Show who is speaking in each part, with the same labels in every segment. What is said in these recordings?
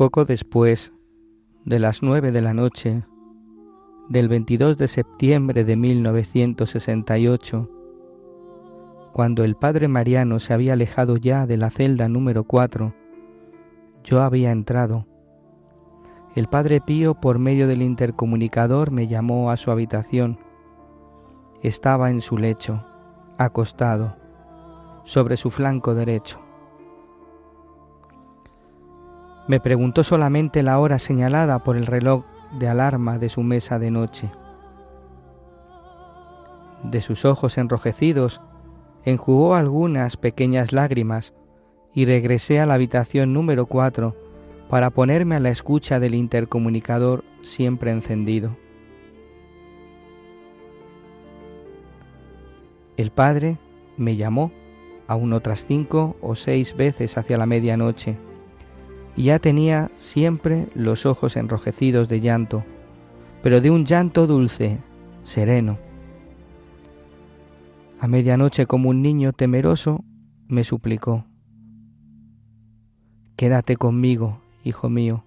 Speaker 1: Poco después de las nueve de la noche del 22 de septiembre de 1968, cuando el padre Mariano se había alejado ya de la celda número 4, yo había entrado. El padre Pío por medio del intercomunicador me llamó a su habitación. Estaba en su lecho, acostado, sobre su flanco derecho. Me preguntó solamente la hora señalada por el reloj de alarma de su mesa de noche. De sus ojos enrojecidos enjugó algunas pequeñas lágrimas y regresé a la habitación número 4 para ponerme a la escucha del intercomunicador siempre encendido. El padre me llamó aún otras cinco o seis veces hacia la medianoche ya tenía siempre los ojos enrojecidos de llanto, pero de un llanto dulce, sereno. A medianoche como un niño temeroso me suplicó, Quédate conmigo, hijo mío,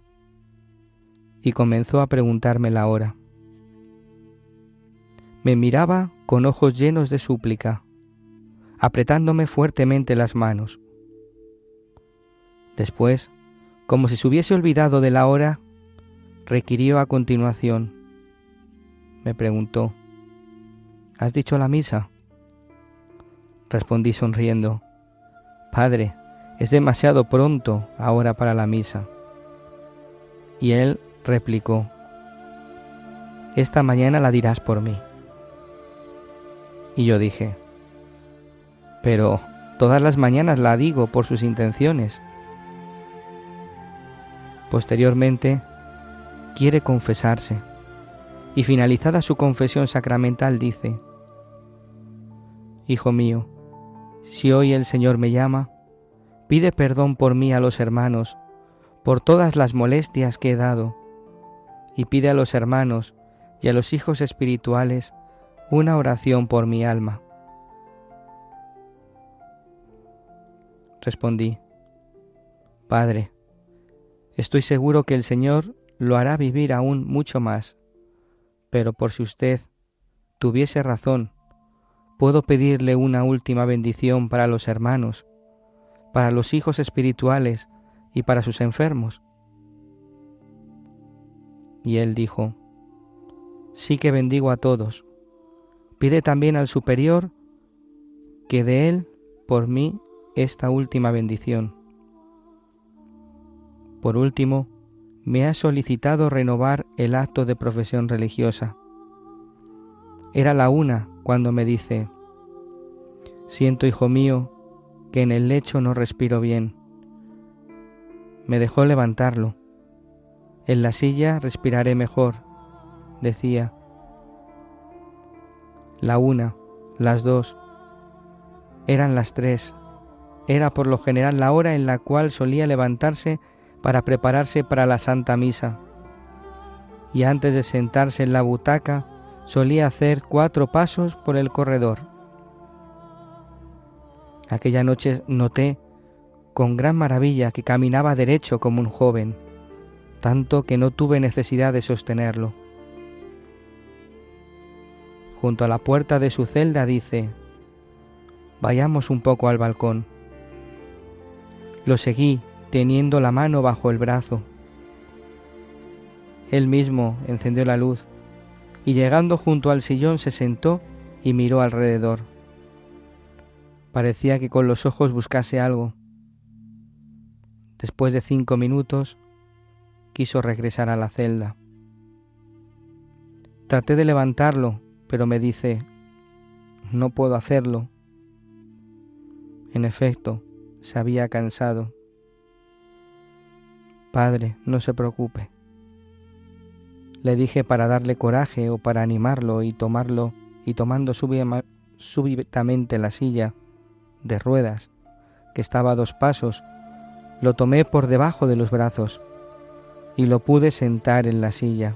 Speaker 1: y comenzó a preguntarme la hora. Me miraba con ojos llenos de súplica, apretándome fuertemente las manos. Después como si se hubiese olvidado de la hora, requirió a continuación. Me preguntó, ¿Has dicho la misa? Respondí sonriendo, Padre, es demasiado pronto ahora para la misa. Y él replicó, Esta mañana la dirás por mí. Y yo dije, Pero todas las mañanas la digo por sus intenciones Posteriormente, quiere confesarse y finalizada su confesión sacramental dice, Hijo mío, si hoy el Señor me llama, pide perdón por mí a los hermanos, por todas las molestias que he dado, y pide a los hermanos y a los hijos espirituales una oración por mi alma. Respondí, Padre, Estoy seguro que el Señor lo hará vivir aún mucho más. Pero por si usted tuviese razón, puedo pedirle una última bendición para los hermanos, para los hijos espirituales y para sus enfermos. Y él dijo, Sí que bendigo a todos. Pide también al superior que de él por mí esta última bendición. Por último, me ha solicitado renovar el acto de profesión religiosa. Era la una cuando me dice, Siento, hijo mío, que en el lecho no respiro bien. Me dejó levantarlo. En la silla respiraré mejor, decía. La una, las dos, eran las tres. Era por lo general la hora en la cual solía levantarse para prepararse para la Santa Misa. Y antes de sentarse en la butaca, solía hacer cuatro pasos por el corredor. Aquella noche noté con gran maravilla que caminaba derecho como un joven, tanto que no tuve necesidad de sostenerlo. junto a la puerta de su celda, dice, Vayamos un poco al balcón. Lo seguí teniendo la mano bajo el brazo. Él mismo encendió la luz y llegando junto al sillón se sentó y miró alrededor. Parecía que con los ojos buscase algo. Después de cinco minutos quiso regresar a la celda. Traté de levantarlo, pero me dice, no puedo hacerlo. En efecto, se había cansado. Padre, no se preocupe. Le dije para darle coraje o para animarlo y tomarlo y tomando súbitamente la silla de ruedas que estaba a dos pasos, lo tomé por debajo de los brazos y lo pude sentar en la silla.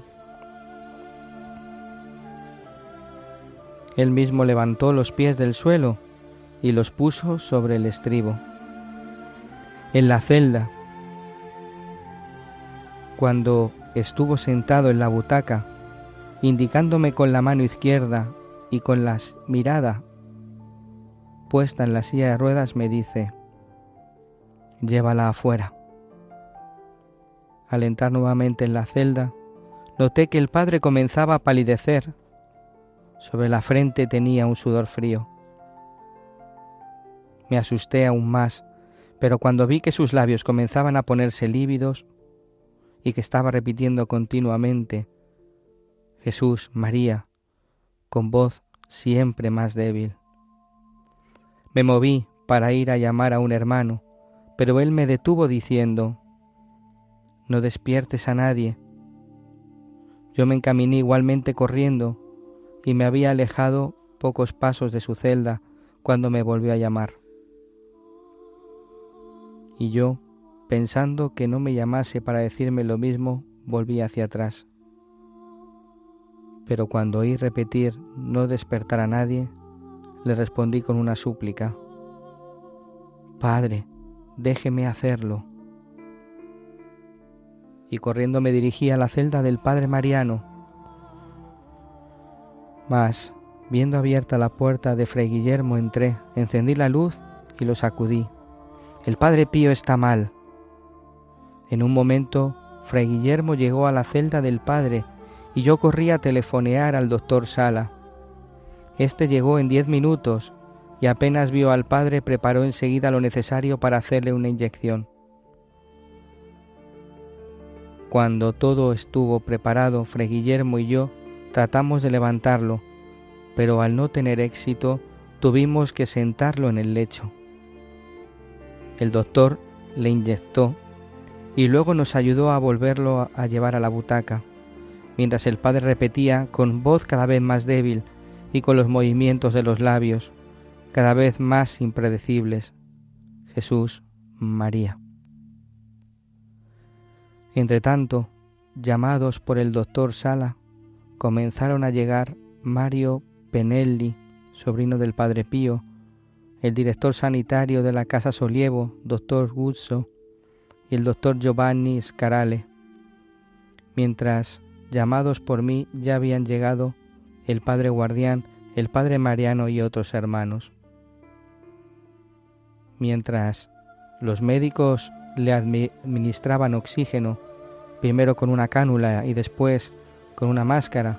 Speaker 1: Él mismo levantó los pies del suelo y los puso sobre el estribo. En la celda, cuando estuvo sentado en la butaca, indicándome con la mano izquierda y con la mirada puesta en la silla de ruedas, me dice, llévala afuera. Al entrar nuevamente en la celda, noté que el padre comenzaba a palidecer. Sobre la frente tenía un sudor frío. Me asusté aún más, pero cuando vi que sus labios comenzaban a ponerse lívidos y que estaba repitiendo continuamente, Jesús, María, con voz siempre más débil. Me moví para ir a llamar a un hermano, pero él me detuvo diciendo, no despiertes a nadie. Yo me encaminé igualmente corriendo y me había alejado pocos pasos de su celda cuando me volvió a llamar. Y yo, pensando que no me llamase para decirme lo mismo, volví hacia atrás. Pero cuando oí repetir no despertar a nadie, le respondí con una súplica. Padre, déjeme hacerlo y corriendo me dirigí a la celda del padre Mariano. Mas, viendo abierta la puerta de Fray Guillermo, entré, encendí la luz y lo sacudí. El padre Pío está mal. En un momento, Fray Guillermo llegó a la celda del padre y yo corrí a telefonear al doctor Sala. Este llegó en diez minutos y apenas vio al padre preparó enseguida lo necesario para hacerle una inyección. Cuando todo estuvo preparado, Fray Guillermo y yo tratamos de levantarlo, pero al no tener éxito tuvimos que sentarlo en el lecho. El doctor le inyectó y luego nos ayudó a volverlo a llevar a la butaca, mientras el padre repetía con voz cada vez más débil y con los movimientos de los labios cada vez más impredecibles, Jesús, María. Entretanto, llamados por el doctor Sala, comenzaron a llegar Mario Penelli, sobrino del padre Pío, el director sanitario de la Casa Solievo, doctor Guzzo, y el doctor Giovanni Scarale, mientras, llamados por mí, ya habían llegado el padre guardián, el padre Mariano y otros hermanos. Mientras los médicos le administraban oxígeno primero con una cánula y después con una máscara.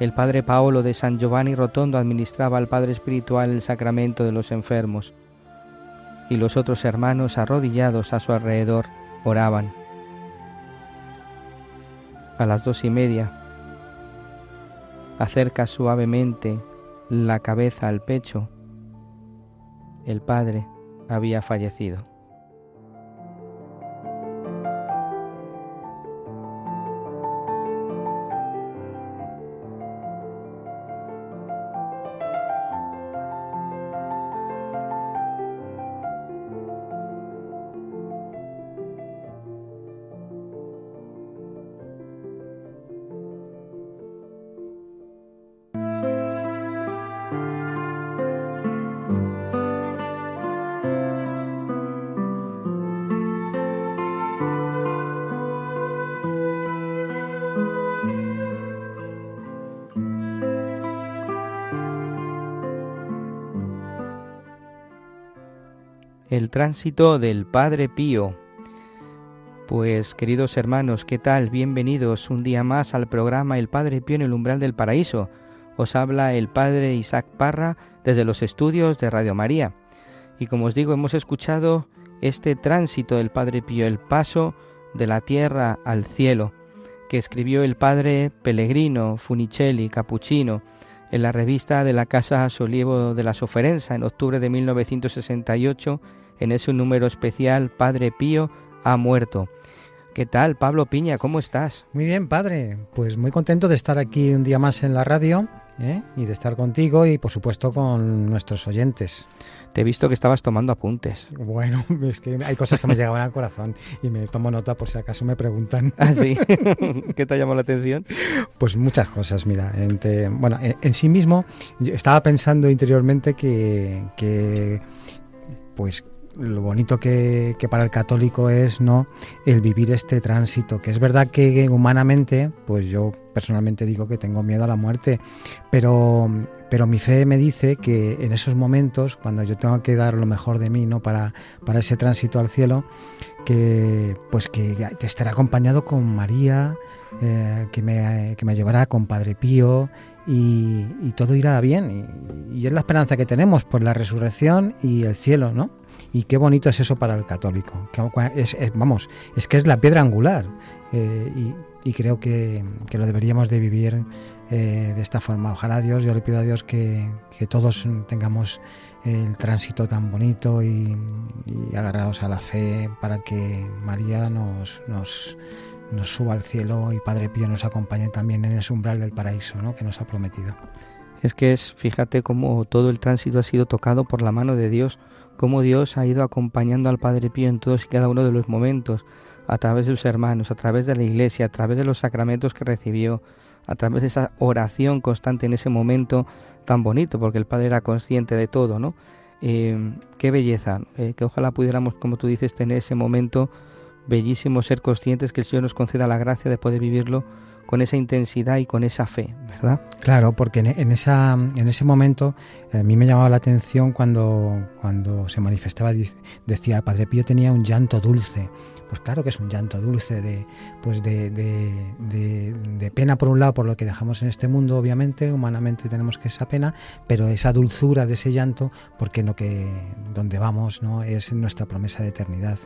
Speaker 1: El padre Paolo de San Giovanni Rotondo administraba al Padre Espiritual el sacramento de los enfermos, y los otros hermanos arrodillados a su alrededor oraban. A las dos y media, acerca suavemente la cabeza al pecho. El padre había fallecido. Tránsito del Padre Pío. Pues queridos hermanos, ¿qué tal? Bienvenidos un día más al programa El Padre Pío en el umbral del paraíso. Os habla el Padre Isaac Parra desde los estudios de Radio María. Y como os digo, hemos escuchado este tránsito del Padre Pío, el paso de la tierra al cielo, que escribió el Padre Pellegrino Funicelli Capuchino en la revista de la Casa Solievo de la Soferenza en octubre de 1968, en ese número especial Padre Pío ha muerto. ¿Qué tal, Pablo Piña? ¿Cómo estás?
Speaker 2: Muy bien, padre. Pues muy contento de estar aquí un día más en la radio ¿eh? y de estar contigo y, por supuesto, con nuestros oyentes.
Speaker 1: Te he visto que estabas tomando apuntes.
Speaker 2: Bueno, es que hay cosas que me llegaban al corazón y me tomo nota por si acaso me preguntan.
Speaker 1: ¿Ah, sí? ¿Qué te ha llamado la atención?
Speaker 2: Pues muchas cosas, mira. bueno, en, sí mismo, yo estaba pensando interiormente que, que pues lo bonito que, para el católico es no el vivir este tránsito que es verdad que humanamente pues yo personalmente digo que tengo miedo a la muerte pero pero mi fe me dice que en esos momentos cuando yo tengo que dar lo mejor de mí no para para ese tránsito al cielo que pues que te estará acompañado con María eh, que, me, que me llevará con Padre Pío y, todo irá bien. Y, y, es la esperanza que tenemos por la resurrección y el cielo no y qué bonito es eso para el católico. Es, vamos, es que es la piedra angular eh, y, creo que, lo deberíamos de vivir eh, de esta forma. Ojalá Dios, yo le pido a Dios que, todos tengamos el tránsito tan bonito y, agarrados a la fe para que María nos, nos, nos suba al cielo y Padre Pío nos acompañe también en ese umbral del paraíso ¿no? que nos ha prometido.
Speaker 1: Es que es, fíjate cómo todo el tránsito ha sido tocado por la mano de Dios cómo Dios ha ido acompañando al Padre Pío en todos y cada uno de los momentos, a través de sus hermanos, a través de la iglesia, a través de los sacramentos que recibió, a través de esa oración constante en ese momento tan bonito, porque el Padre era consciente de todo, ¿no? Eh, qué belleza, eh, que ojalá pudiéramos, como tú dices, tener ese momento bellísimo, ser conscientes que el Señor nos conceda la gracia de poder vivirlo con esa intensidad y con esa fe, ¿verdad?
Speaker 2: Claro, porque en, esa, en ese momento a mí me llamaba la atención cuando, cuando se manifestaba, decía, Padre Pío tenía un llanto dulce. Pues claro que es un llanto dulce de, pues de, de, pena por un lado por lo que dejamos en este mundo, obviamente, humanamente tenemos que esa pena, pero esa dulzura de ese llanto, porque lo que donde vamos no es nuestra promesa de eternidad.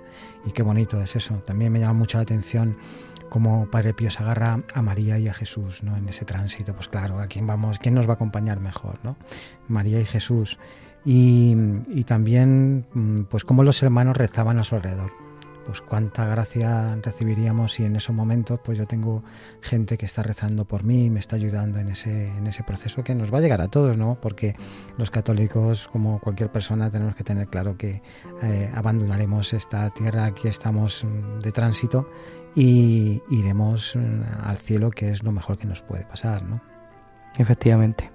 Speaker 2: Y qué bonito es eso. También me llama mucho la atención como Padre Pío se agarra a María y a Jesús, ¿no? En ese tránsito, pues claro, ¿a quién vamos? ¿Quién nos va a acompañar mejor, no? María y Jesús. Y, y también, mm, pues cómo los hermanos rezaban a su alrededor pues cuánta gracia recibiríamos si en esos momentos pues yo tengo gente que está rezando por mí me está ayudando en ese, en ese proceso que nos va a llegar a todos, ¿no? Porque los católicos, como cualquier persona, tenemos que tener claro que eh, abandonaremos esta tierra, aquí estamos mm, de tránsito y iremos mm, al cielo, que es lo mejor que nos puede pasar, ¿no?
Speaker 1: Efectivamente.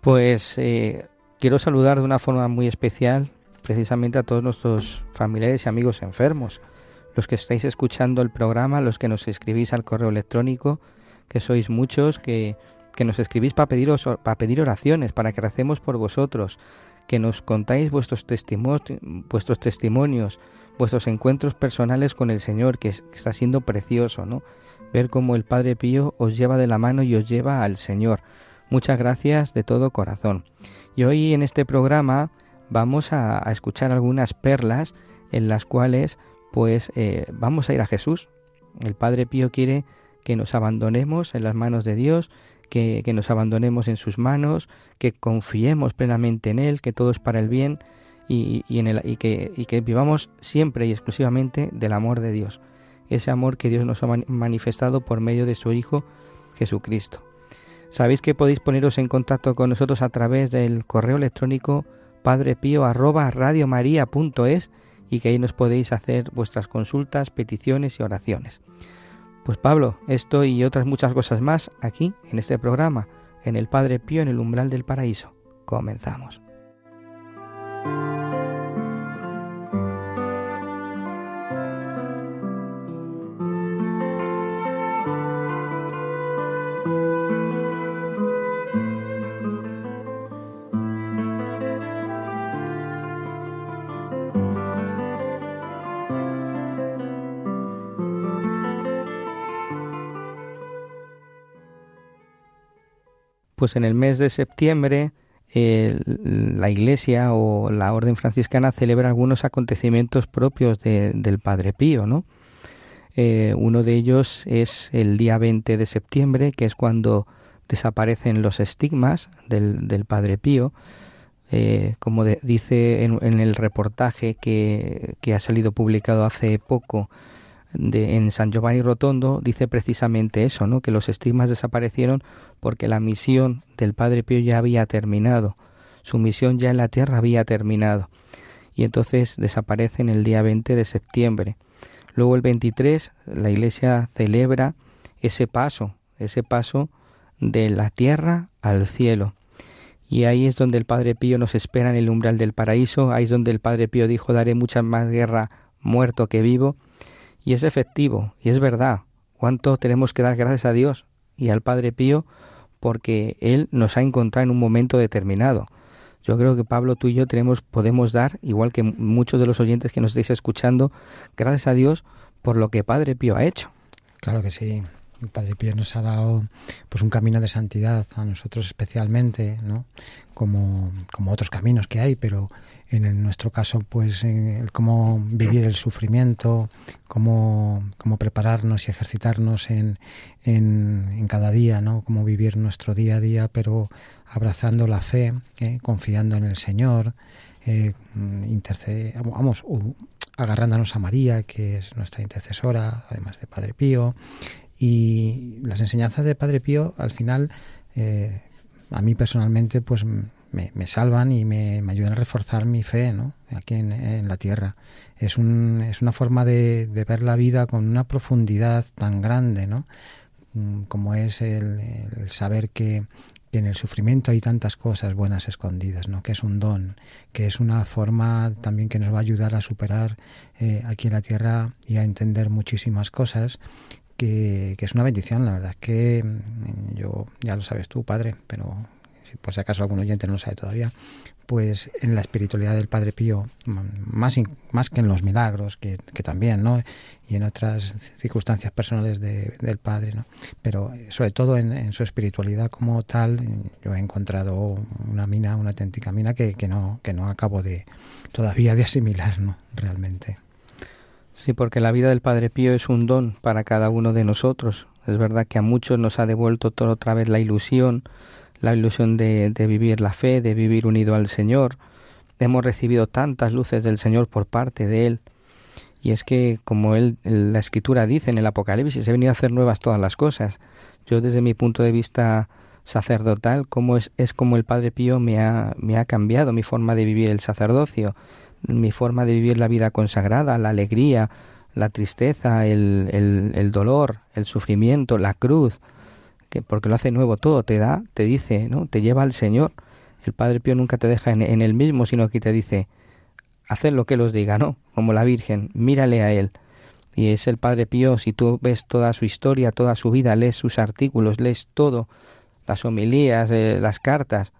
Speaker 1: Pues eh, quiero saludar de una forma muy especial precisamente a todos nuestros familiares y amigos enfermos, los que estáis escuchando el programa, los que nos escribís al correo electrónico, que sois muchos, que, que nos escribís para, pediros, para pedir oraciones, para que recemos por vosotros, que nos contáis vuestros, testimonios, vuestros testimonios, vuestros encuentros personales con el Señor, que, que está siendo precioso, ¿no? Ver cómo el Padre Pío os lleva de la mano y os lleva al Señor. Muchas gracias de todo corazón. Y hoy en este programa vamos a, escuchar algunas perlas en las cuales pues eh, vamos a ir a Jesús. El Padre Pío quiere que nos abandonemos en las manos de Dios, que, nos abandonemos en sus manos, que confiemos plenamente en Él, que todo es para el bien y, en el, y, que, que vivamos siempre y exclusivamente del amor de Dios, ese amor que Dios nos ha manifestado por medio de su Hijo Jesucristo. Sabéis que podéis poneros en contacto con nosotros a través del correo electrónico padrepío arroba radiomaria.es y que ahí nos podéis hacer vuestras consultas, peticiones y oraciones. Pues Pablo, esto y otras muchas cosas más aquí en este programa, en el Padre Pío en el umbral del paraíso. Comenzamos. Pues en el mes de septiembre la Iglesia o la Orden franciscana celebra algunos acontecimientos propios del Padre Pío, ¿no? Eh, uno de ellos es el día 20 de septiembre, que es cuando desaparecen los estigmas del, Padre Pío. Eh, como dice en, el reportaje que, que, ha salido publicado hace poco de, en San Giovanni Rotondo, dice precisamente eso, ¿no? que los estigmas desaparecieron porque la misión del Padre Pío ya había terminado, su misión ya en la tierra había terminado, y entonces desaparecen el día 20 de septiembre. Luego el 23 la Iglesia celebra ese paso, ese paso de la tierra al cielo. Y ahí es donde el Padre Pío nos espera en el umbral del paraíso, ahí es donde el Padre Pío dijo daré mucha más guerra muerto que vivo. Y es efectivo, y es verdad. ¿Cuánto tenemos que dar gracias a Dios y al Padre Pío porque Él nos ha encontrado en un momento determinado? Yo creo que Pablo, tú y yo tenemos, podemos dar, igual que muchos de los oyentes que nos estáis escuchando, gracias a Dios por lo que Padre Pío ha hecho.
Speaker 2: Claro que sí. Padre Pío nos ha dado pues un camino de santidad a nosotros especialmente, ¿no? Como, como otros caminos que hay, pero en nuestro caso, pues el cómo vivir el sufrimiento, cómo, cómo prepararnos y ejercitarnos en, en, cada día, ¿no? Cómo vivir nuestro día a día, pero abrazando la fe, ¿eh? confiando en el Señor, eh, vamos, agarrándonos a María, que es nuestra intercesora, además de Padre Pío. Y las enseñanzas de Padre Pío, al final, eh, a mí personalmente, pues me, me salvan y me, me, ayudan a reforzar mi fe ¿no? aquí en, la tierra. Es, un, es una forma de, de, ver la vida con una profundidad tan grande, ¿no? Mm, como es el, saber que, que en el sufrimiento hay tantas cosas buenas escondidas, ¿no? que es un don, que es una forma también que nos va a ayudar a superar eh, aquí en la tierra y a entender muchísimas cosas, que, que, es una bendición, la verdad que mm, yo, ya lo sabes tú, padre, pero por si acaso algún oyente no lo sabe todavía, pues en la espiritualidad del Padre Pío, más, más que en los milagros, que, que también, ¿no? Y en otras circunstancias personales de, del Padre, ¿no? Pero sobre todo en, su espiritualidad como tal, yo he encontrado una mina, una auténtica mina que, que, no, que no acabo de todavía de asimilar, ¿no? Realmente.
Speaker 1: Sí, porque la vida del Padre Pío es un don para cada uno de nosotros. Es verdad que a muchos nos ha devuelto todo otra vez la ilusión, la ilusión de, vivir la fe, de vivir unido al Señor. Hemos recibido tantas luces del Señor por parte de Él. Y es que, como él, la Escritura dice en el Apocalipsis, he venido a hacer nuevas todas las cosas. Yo, desde mi punto de vista sacerdotal, como es, es como el Padre Pío me ha, me ha cambiado mi forma de vivir el sacerdocio, mi forma de vivir la vida consagrada, la alegría, la tristeza, el, el dolor, el sufrimiento, la cruz, que porque lo hace nuevo todo, te da, te dice, ¿no? Te lleva al Señor. El Padre Pío nunca te deja en, en el mismo, sino que te dice, haced lo que los diga, ¿no? Como la Virgen, mírale a él. Y es el Padre Pío, si tú ves toda su historia, toda su vida, lees sus artículos, lees todo, las homilías, eh, las cartas,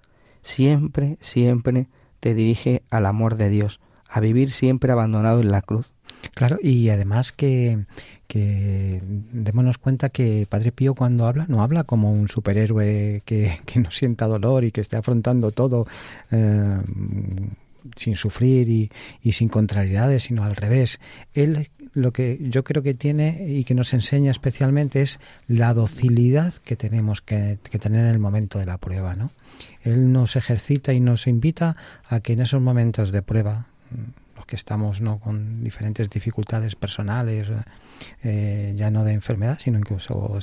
Speaker 1: siempre, siempre te dirige al amor de Dios, a vivir siempre abandonado en la cruz.
Speaker 2: Claro, y además que, que démonos cuenta que Padre Pío cuando habla no habla como un superhéroe que, que no sienta dolor y que esté afrontando todo eh, sin sufrir y, y, sin contrariedades, sino al revés. Él lo que yo creo que tiene y que nos enseña especialmente es la docilidad que tenemos que, que tener en el momento de la prueba, ¿no? Él nos ejercita y nos invita a que en esos momentos de prueba que estamos no con diferentes dificultades personales, eh, ya no de enfermedad, sino incluso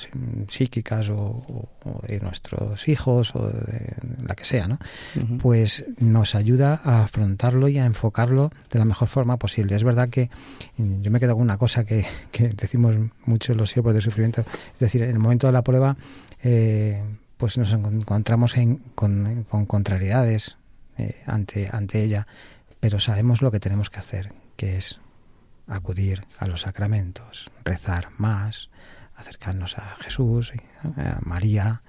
Speaker 2: psíquicas o, o, de nuestros hijos o de la que sea, ¿no? Uh -huh. Pues nos ayuda a afrontarlo y a enfocarlo de la mejor forma posible. Es verdad que yo me quedo con una cosa que, que decimos mucho los siervos de sufrimiento, es decir, en el momento de la prueba, eh, pues nos encontramos en, con, con contrariedades eh, ante, ante ella pero sabemos lo que tenemos que hacer, que es acudir a los sacramentos, rezar más, acercarnos a Jesús, a María,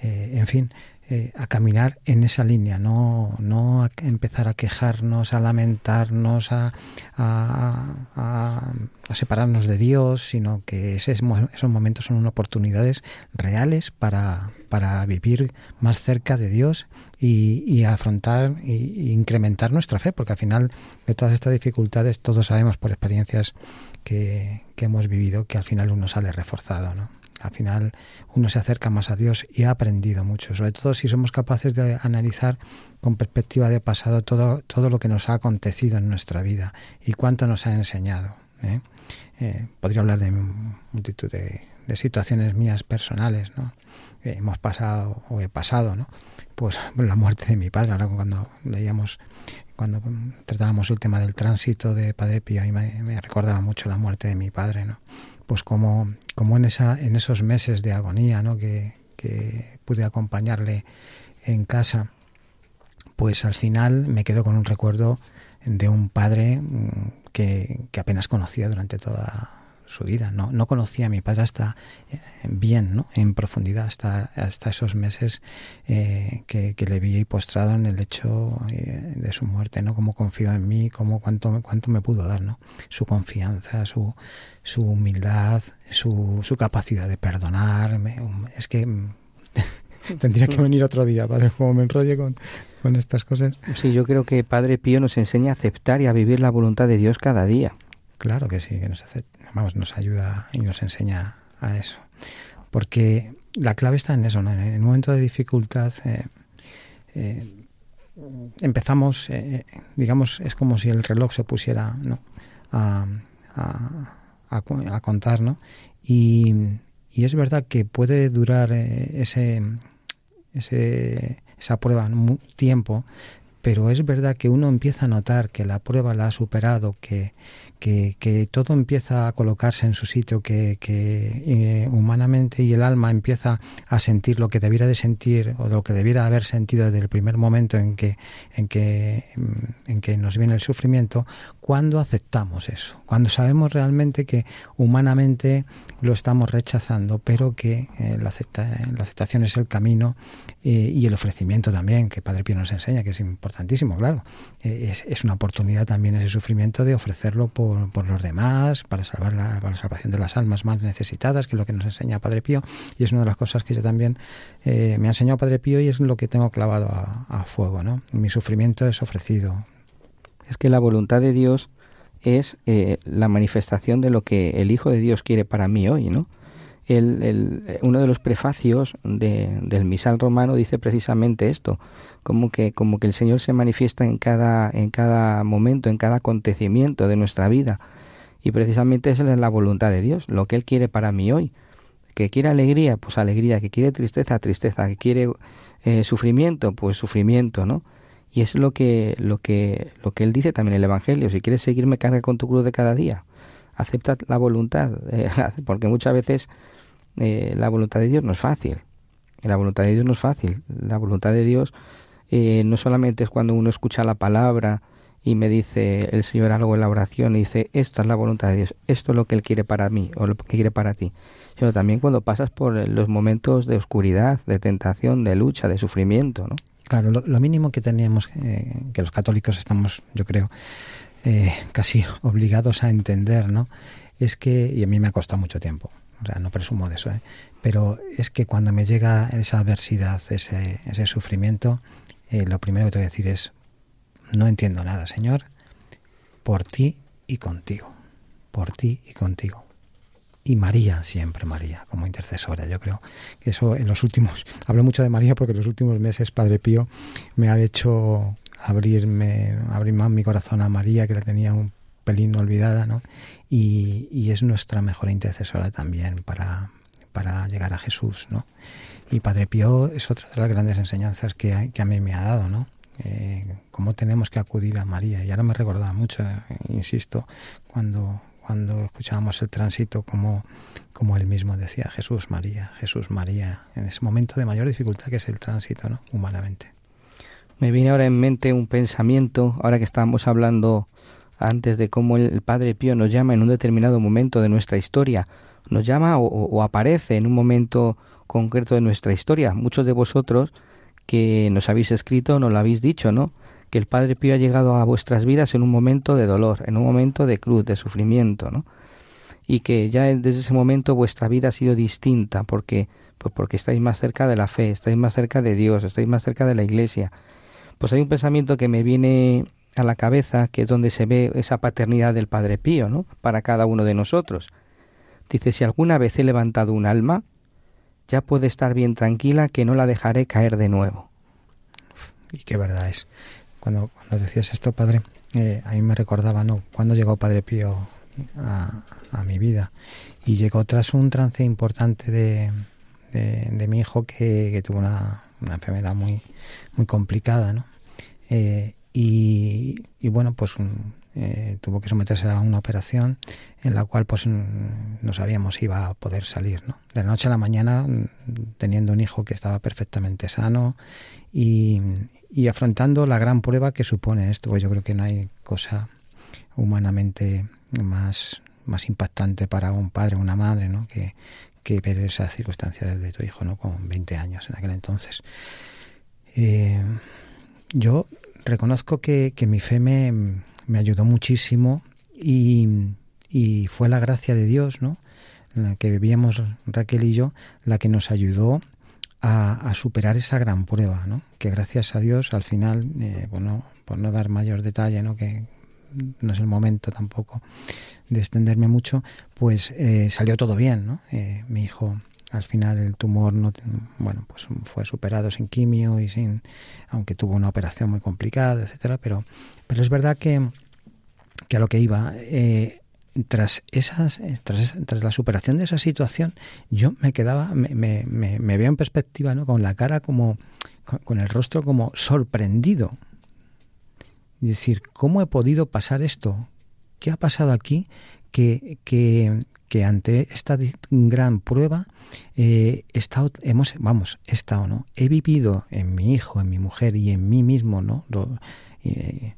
Speaker 2: en fin, eh, a caminar en esa línea, no, no a empezar a quejarnos, a lamentarnos, a, separarnos de Dios, sino que esos, esos momentos son oportunidades reales para, para vivir más cerca de Dios y, y afrontar e incrementar nuestra fe, porque al final de todas estas dificultades todos sabemos por experiencias que, que hemos vivido que al final uno sale reforzado, ¿no? Al final uno se acerca más a Dios y ha aprendido mucho, sobre todo si somos capaces de analizar con perspectiva de pasado todo, todo lo que nos ha acontecido en nuestra vida y cuánto nos ha enseñado. ¿eh? Eh, podría hablar de multitud de, situaciones mías personales, ¿no? hemos pasado o he pasado, ¿no? Pues la muerte de mi padre, ahora cuando leíamos, cuando tratábamos el tema del tránsito de Padre Pío, y me, me recordaba mucho la muerte de mi padre, ¿no? pues como, como en, esa, en esos meses de agonía ¿no? que, que pude acompañarle en casa, pues al final me quedo con un recuerdo de un padre mm, que, que apenas conocía durante toda su vida. No, no conocía a mi padre hasta eh, bien, ¿no? en profundidad, hasta, hasta esos meses eh, que, le vi postrado en el hecho eh, de su muerte, ¿no? Cómo confió en mí, cómo, cuánto, cuánto me pudo dar, ¿no? Su confianza, su, su humildad, su, su capacidad de perdonar. es que tendría que venir otro día, padre, como me enrolle con, con estas cosas.
Speaker 1: Sí, yo creo que Padre Pío nos enseña a aceptar y a vivir la voluntad de Dios cada día.
Speaker 2: Claro que sí, que nos, hace, vamos, nos ayuda y nos enseña a eso. Porque la clave está en eso, ¿no? en un momento de dificultad eh, eh, empezamos, eh, digamos, es como si el reloj se pusiera ¿no? a, a, contar, ¿no? Y, es verdad que puede durar ese, esa prueba un tiempo, pero es verdad que uno empieza a notar que la prueba la ha superado, que, que, todo empieza a colocarse en su sitio, que, eh, humanamente y el alma empieza a sentir lo que debiera de sentir o lo que debiera haber sentido desde el primer momento en que, en que, mm, en que nos viene el sufrimiento, cuando aceptamos eso, cuando sabemos realmente que humanamente lo estamos rechazando, pero que eh, la, la, aceptación es el camino eh, y el ofrecimiento también, que Padre Pío nos enseña, que es importantísimo, claro. es, es una oportunidad también ese sufrimiento de ofrecerlo por por, los demás, para salvar la, para la salvación de las almas más necesitadas, que es lo que nos enseña Padre Pío, y es una de las cosas que yo también eh, me ha enseñado Padre Pío y es lo que tengo clavado a, fuego, ¿no? Mi sufrimiento es ofrecido.
Speaker 1: Es que la voluntad de Dios es eh, la manifestación de lo que el Hijo de Dios quiere para mí hoy, ¿no? El, uno de los prefacios del misal romano dice precisamente esto, como que, como que el Señor se manifiesta en cada, en cada momento, en cada acontecimiento de nuestra vida. Y precisamente esa es la voluntad de Dios, lo que Él quiere para mí hoy. Que quiere alegría, pues alegría, que quiere tristeza, tristeza, que quiere eh, sufrimiento, pues sufrimiento, ¿no? Y es lo que, lo que, lo que Él dice también en el Evangelio, si quieres seguirme, carga con tu cruz de cada día. Acepta la voluntad, eh, porque muchas veces eh, la voluntad de Dios no es fácil. La voluntad de Dios no es fácil. La voluntad de Dios eh, no solamente es cuando uno escucha la palabra y me dice el Señor algo en la oración y dice, esta es la voluntad de Dios, esto es lo que Él quiere para mí o lo que quiere para ti, sino también cuando pasas por los momentos de oscuridad, de tentación, de lucha, de sufrimiento, ¿no?
Speaker 2: Claro, lo, mínimo que teníamos, eh, que los católicos estamos, yo creo, eh, casi obligados a entender, ¿no? Es que, y a mí me ha costado mucho tiempo, o sea, no presumo de eso, ¿eh? pero es que cuando me llega esa adversidad, ese, ese sufrimiento, eh, lo primero que te voy a decir es, no entiendo nada, Señor, por ti y contigo, por ti y contigo. Y María, siempre María, como intercesora. Yo creo que eso en los últimos, hablo mucho de María porque en los últimos meses Padre Pío me ha hecho abrirme, abrir más mi corazón a María, que la tenía un pelín olvidada, ¿no? Y, es nuestra mejor intercesora también para, para llegar a Jesús, ¿no? Y Padre Pío es otra de las grandes enseñanzas que, que a mí me ha dado, ¿no? Eh, cómo tenemos que acudir a María. Y ahora me recordaba mucho, insisto, cuando, cuando escuchábamos el tránsito, como, como él mismo decía, Jesús María, Jesús María, en ese momento de mayor dificultad que es el tránsito, ¿no? Humanamente.
Speaker 1: Me viene ahora en mente un pensamiento, ahora que estábamos hablando antes de cómo el Padre Pío nos llama en un determinado momento de nuestra historia, nos llama o aparece en un momento concreto de nuestra historia. Muchos de vosotros que nos habéis escrito nos lo habéis dicho, ¿no? Que el Padre Pío ha llegado a vuestras vidas en un momento de dolor, en un momento de cruz, de sufrimiento, ¿no? Y que ya desde ese momento vuestra vida ha sido distinta, porque pues porque estáis más cerca de la fe, estáis más cerca de Dios, estáis más cerca de la Iglesia. Pues hay un pensamiento que me viene a la cabeza, que es donde se ve esa paternidad del Padre Pío, ¿no? Para cada uno de nosotros. Dice, si alguna vez he levantado un alma, ya puede estar bien tranquila que no la dejaré caer de nuevo.
Speaker 2: Y qué verdad es. Cuando, cuando decías esto, Padre, eh, a mí me recordaba, ¿no? Cuando llegó Padre Pío a, a mi vida. Y llegó tras un trance importante de, de, mi hijo que, tuvo una, enfermedad muy, muy complicada, ¿no? Eh, y, bueno, pues eh, tuvo que someterse a una operación en la cual pues no sabíamos si iba a poder salir, ¿no? De la noche a la mañana, teniendo un hijo que estaba perfectamente sano y, y afrontando la gran prueba que supone esto, pues yo creo que no hay cosa humanamente más más impactante para un padre o una madre, ¿no? Que, que ver esas circunstancias de tu hijo, ¿no? Con 20 años en aquel entonces. Eh, yo reconozco que, mi fe me, me ayudó muchísimo y, y, fue la gracia de Dios, ¿no? la que vivíamos Raquel y yo, la que nos ayudó a, a superar esa gran prueba, ¿no? Que gracias a Dios al final, eh, bueno, por no dar mayor detalle, ¿no? Que no es el momento tampoco de extenderme mucho, pues eh, salió todo bien, ¿no? Eh, mi hijo al final el tumor no bueno pues fue superado sin quimio y sin aunque tuvo una operación muy complicada etcétera pero pero es verdad que que a lo que iba eh, tras esas tras, tras la superación de esa situación yo me quedaba me, me, me, veo en perspectiva no con la cara como con, el rostro como sorprendido. Y decir cómo he podido pasar esto ¿Qué ha pasado aquí que, que, que ante esta gran prueba eh, estado, hemos, vamos, he estado, ¿no? He vivido en mi hijo, en mi mujer y en mí mismo, ¿no? Eh,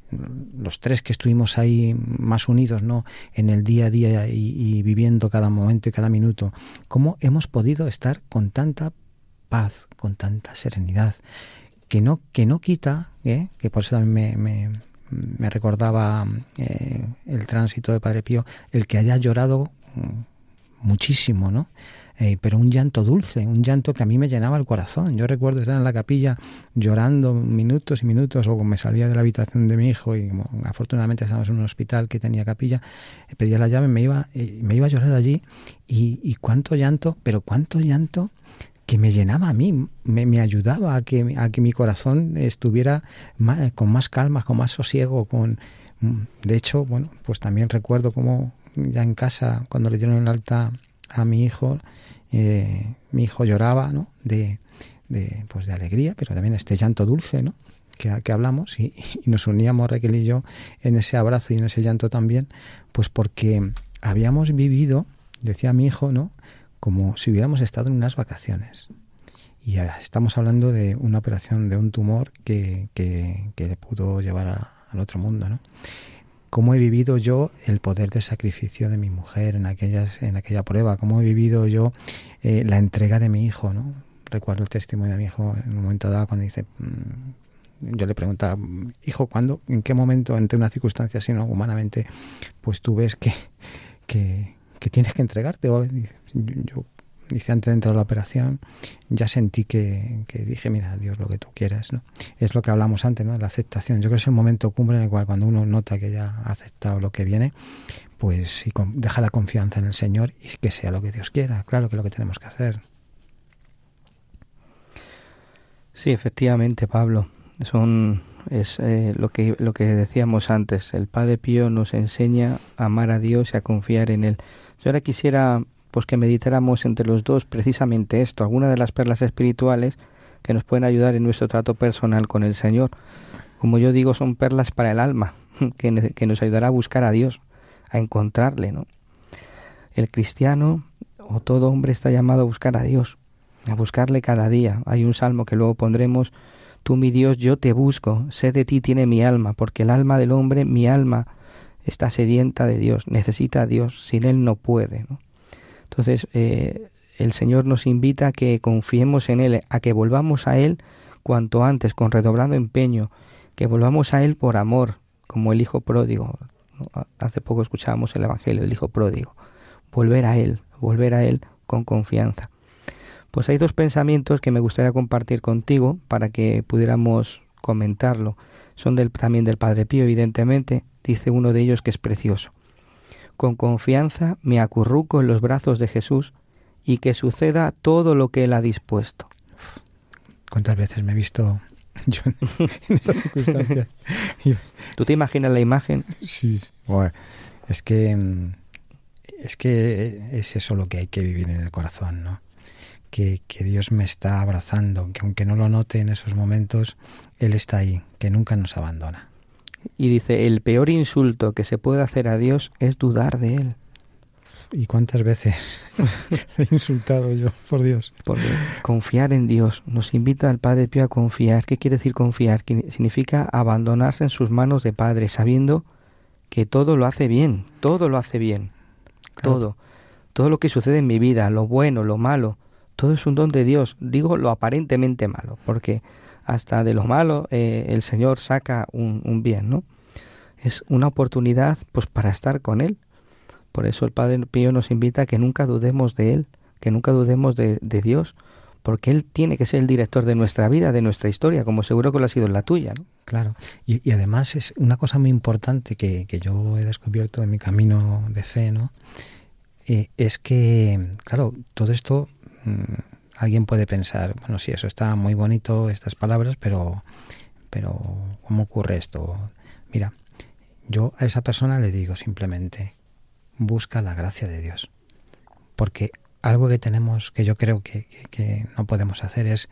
Speaker 2: los tres que estuvimos ahí más unidos, ¿no? En el día a día y, viviendo cada momento y cada minuto, cómo hemos podido estar con tanta paz, con tanta serenidad, que no, que no quita, ¿eh? que por eso también me, me recordaba eh, el tránsito de Padre Pío, el que haya llorado mm, muchísimo, ¿no? Eh, pero un llanto dulce, un llanto que a mí me llenaba el corazón. Yo recuerdo estar en la capilla llorando minutos y minutos, o me salía de la habitación de mi hijo y afortunadamente estábamos en un hospital que tenía capilla, eh, pedía la llave, me iba, me iba a llorar allí y, cuánto llanto, pero cuánto llanto que me llenaba a mí, me, ayudaba a que, a que mi corazón estuviera con más calma, con más sosiego, con... De hecho, bueno, pues también recuerdo cómo ya en casa, cuando le dieron el alta a mi hijo, eh, mi hijo lloraba, ¿no? De, de, pues de alegría, pero también este llanto dulce, ¿no? Que, que hablamos y, nos uníamos Raquel y yo en ese abrazo y en ese llanto también, pues porque habíamos vivido, decía mi hijo, ¿no? como si hubiéramos estado en unas vacaciones. Y estamos hablando de una operación de un tumor que, que, le pudo llevar al otro mundo, ¿no? ¿Cómo he vivido yo el poder de sacrificio de mi mujer en, aquellas, en aquella prueba? ¿Cómo he vivido yo eh, la entrega de mi hijo, ¿no? Recuerdo el testimonio de mi hijo en un momento dado cuando dice, mm, yo le preguntaba, hijo, ¿cuándo, en qué momento, ante una circunstancia así, ¿no? humanamente, pues tú ves que, que, que tienes que entregarte. Yo, dice antes de entrar a la operación, ya sentí que, dije, mira, Dios, lo que tú quieras, ¿no? Es lo que hablamos antes, ¿no? La aceptación. Yo creo que es el momento cumbre en el cual cuando uno nota que ya ha aceptado lo que viene, pues y deja la confianza en el Señor y que sea lo que Dios quiera. Claro que es lo que tenemos que hacer.
Speaker 1: Sí, efectivamente, Pablo. Son es eh, lo que lo que decíamos antes. El Padre Pío nos enseña a amar a Dios y a confiar en él. Yo ahora quisiera pues que meditáramos entre los dos precisamente esto, algunas de las perlas espirituales que nos pueden ayudar en nuestro trato personal con el Señor. Como yo digo, son perlas para el alma, que, que nos ayudará a buscar a Dios, a encontrarle, ¿no? El cristiano o todo hombre está llamado a buscar a Dios, a buscarle cada día. Hay un salmo que luego pondremos, tú mi Dios, yo te busco, sé de ti tiene mi alma, porque el alma del hombre, mi alma, está sedienta de Dios, necesita a Dios, sin Él no puede. Entonces, eh, el Señor nos invita a que confiemos en Él, a que volvamos a Él cuanto antes, con redoblado empeño, que volvamos a Él por amor, como el Hijo pródigo. Hace poco escuchábamos el Evangelio del Hijo pródigo. Volver a Él, volver a Él con confianza. Pues hay dos pensamientos que me gustaría compartir contigo para que pudiéramos comentarlo. Son del, también del Padre Pío, evidentemente. Dice uno de ellos que es precioso. Con confianza me acurruco en los brazos de Jesús y que suceda todo lo que Él ha dispuesto.
Speaker 2: ¿Cuántas veces me he visto yo en esa circunstancia?
Speaker 1: ¿Tú te imaginas la imagen?
Speaker 2: Sí, es que mm, es que es eso lo que hay que vivir en el corazón, ¿no? Que, que, Dios me está abrazando, que aunque no lo note en esos momentos, Él está ahí, que nunca nos abandona.
Speaker 1: Y dice, el peor insulto que se puede hacer a Dios es dudar de Él.
Speaker 2: ¿Y cuántas veces he insultado yo, por Dios?
Speaker 1: Porque confiar en Dios nos invita al Padre Pío a confiar. ¿Qué quiere decir confiar? Que significa abandonarse en sus manos de Padre, sabiendo que todo lo hace bien, todo lo hace bien, todo. Todo lo que sucede en mi vida, lo bueno, lo malo, todo es un don de Dios. Digo lo aparentemente malo, porque hasta de lo malo eh, el Señor saca un, un bien, ¿no? Es una oportunidad pues para estar con Él, por eso el Padre Pío nos invita a que nunca dudemos de Él, que nunca dudemos de, Dios, porque Él tiene que ser el director de nuestra vida, de nuestra historia, como seguro que lo ha sido en la tuya. ¿no?
Speaker 2: Claro, y, además es una cosa muy importante que, yo he descubierto en mi camino de fe, ¿no? Eh, es que, claro, todo esto, mm, alguien puede pensar, bueno, sí, eso está muy bonito, estas palabras, pero, pero ¿cómo ocurre esto? Mira, yo a esa persona le digo simplemente busca la gracia de Dios. Porque algo que tenemos, que yo creo que, no podemos hacer es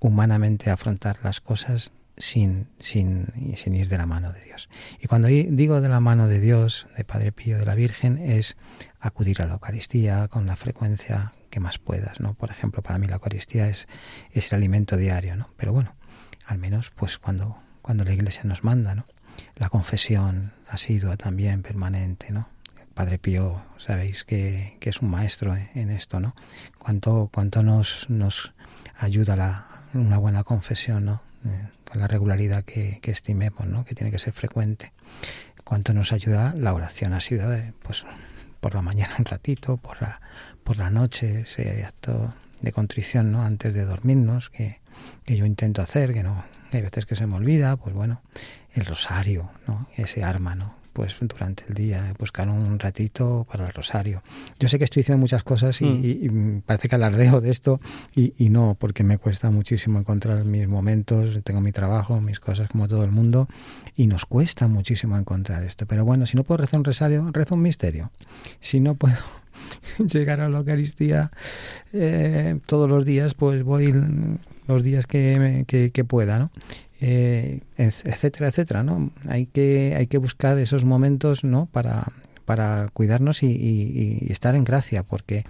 Speaker 2: humanamente afrontar las cosas sin, sin, sin, ir de la mano de Dios. Y cuando digo de la mano de Dios, de Padre Pío, de la Virgen, es acudir a la Eucaristía con la frecuencia que más puedas, ¿no? Por ejemplo, para mí la Eucaristía es, es el alimento diario, ¿no? Pero bueno, al menos pues cuando, cuando la Iglesia nos manda, ¿no? La confesión asidua también, permanente, ¿no? Padre Pío, sabéis que, es un maestro en esto, ¿no? Cuánto, cuánto nos, nos ayuda la, una buena confesión, ¿no? Eh, con la regularidad que, estimemos, ¿no? Que tiene que ser frecuente. Cuánto nos ayuda la oración así, de, pues, por la mañana un ratito, por la, por la noche, ese acto de contrición, ¿no? Antes de dormirnos, que, que yo intento hacer, que no, hay veces que se me olvida, pues bueno, el rosario, ¿no? Ese arma, ¿no? Pues durante el día, buscar un ratito para el rosario. Yo sé que estoy diciendo muchas cosas y, mm. parece que alardeo de esto y, no, porque me cuesta muchísimo encontrar mis momentos, tengo mi trabajo, mis cosas como todo el mundo y nos cuesta muchísimo encontrar esto. Pero bueno, si no puedo rezar un rosario, rezo un misterio. Si no puedo llegar a la Eucaristía eh, todos los días, pues voy los días que, que, que pueda, ¿no? Eh, etcétera, etcétera, ¿no? Hay que, hay que buscar esos momentos, ¿no? Para, para cuidarnos y, estar en gracia, porque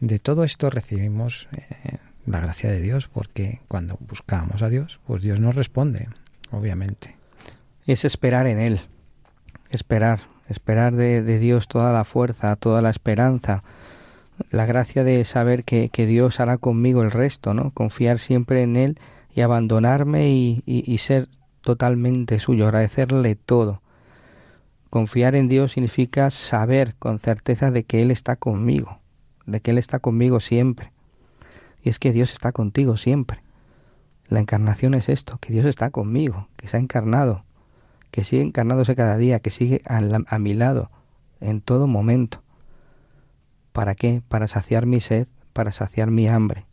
Speaker 2: de todo esto recibimos eh, la gracia de Dios, porque cuando buscamos a Dios, pues Dios nos responde, obviamente.
Speaker 1: Es esperar en Él, esperar, esperar de, de Dios toda la fuerza, toda la esperanza, la gracia de saber que, que Dios hará conmigo el resto, ¿no? Confiar siempre en Él y abandonarme y, ser totalmente suyo, agradecerle todo. Confiar en Dios significa saber con certeza de que Él está conmigo, de que Él está conmigo siempre. Y es que Dios está contigo siempre. La encarnación es esto, que Dios está conmigo, que se ha encarnado, que sigue encarnándose cada día, que sigue a, a mi lado en todo momento. ¿Para qué? Para saciar mi sed, para saciar mi hambre.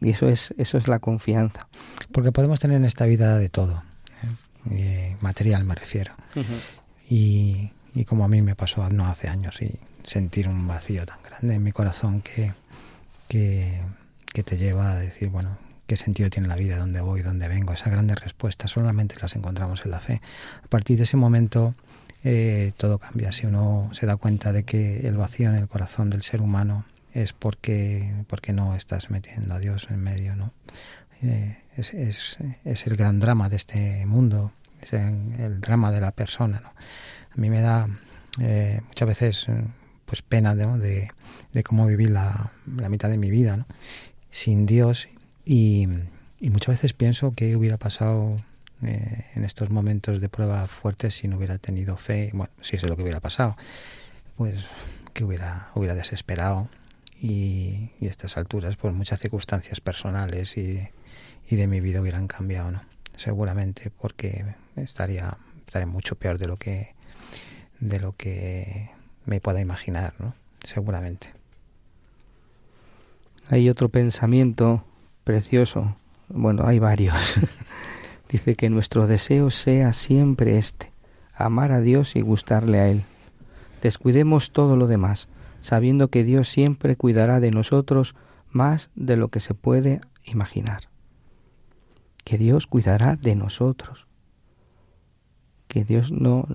Speaker 1: Y eso es, eso es la confianza.
Speaker 2: Porque podemos tener en esta vida de todo, ¿eh? material me refiero. y, y, como a mí me pasó no hace años y sentir un vacío tan grande en mi corazón que, que, que te lleva a decir, bueno, qué sentido tiene la vida, dónde voy, dónde vengo. Esas grandes respuestas solamente las encontramos en la fe. A partir de ese momento eh, todo cambia. Si uno se da cuenta de que el vacío en el corazón del ser humano es porque, porque no estás metiendo a Dios en medio, ¿no? Eh, es, es, es, el gran drama de este mundo, es el, drama de la persona, ¿no? A mí me da eh, muchas veces eh, pues pena de, de cómo viví la, la, mitad de mi vida ¿no? sin Dios y, y, muchas veces pienso que hubiera pasado eh, en estos momentos de prueba fuertes si no hubiera tenido fe, bueno, si es lo que hubiera pasado, pues que hubiera, hubiera desesperado y, a estas alturas pues muchas circunstancias personales y, y de mi vida hubieran cambiado, ¿no? Seguramente porque estaría, estaría mucho peor de lo que de lo que me pueda imaginar, ¿no? Seguramente.
Speaker 1: Hay otro pensamiento precioso, bueno, hay varios. Dice que nuestro deseo sea siempre este, amar a Dios y gustarle a Él. Descuidemos todo lo demás, sabiendo que Dios siempre cuidará de nosotros más de lo que se puede imaginar. Que Dios cuidará de nosotros. Que Dios no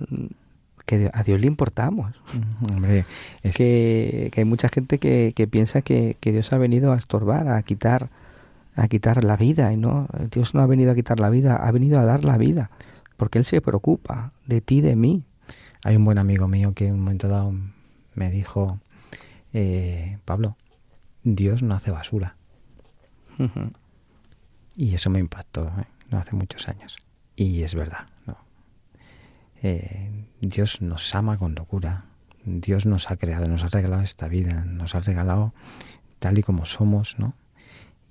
Speaker 1: que a Dios le importamos.
Speaker 2: Hombre,
Speaker 1: es que, que hay mucha gente que, que piensa que, que, Dios ha venido a estorbar, a quitar, a quitar la vida, y no, Dios no ha venido a quitar la vida, ha venido a dar la vida, porque Él se preocupa de ti, de mí.
Speaker 2: Hay un buen amigo mío que en un momento dado me dijo, eh, Pablo, Dios no hace basura. Uh -huh. Y eso me impactó, ¿eh? no hace muchos años. Y es verdad, ¿no? Eh, Dios nos ama con locura. Dios nos ha creado, nos ha regalado esta vida, nos ha regalado tal y como somos, ¿no?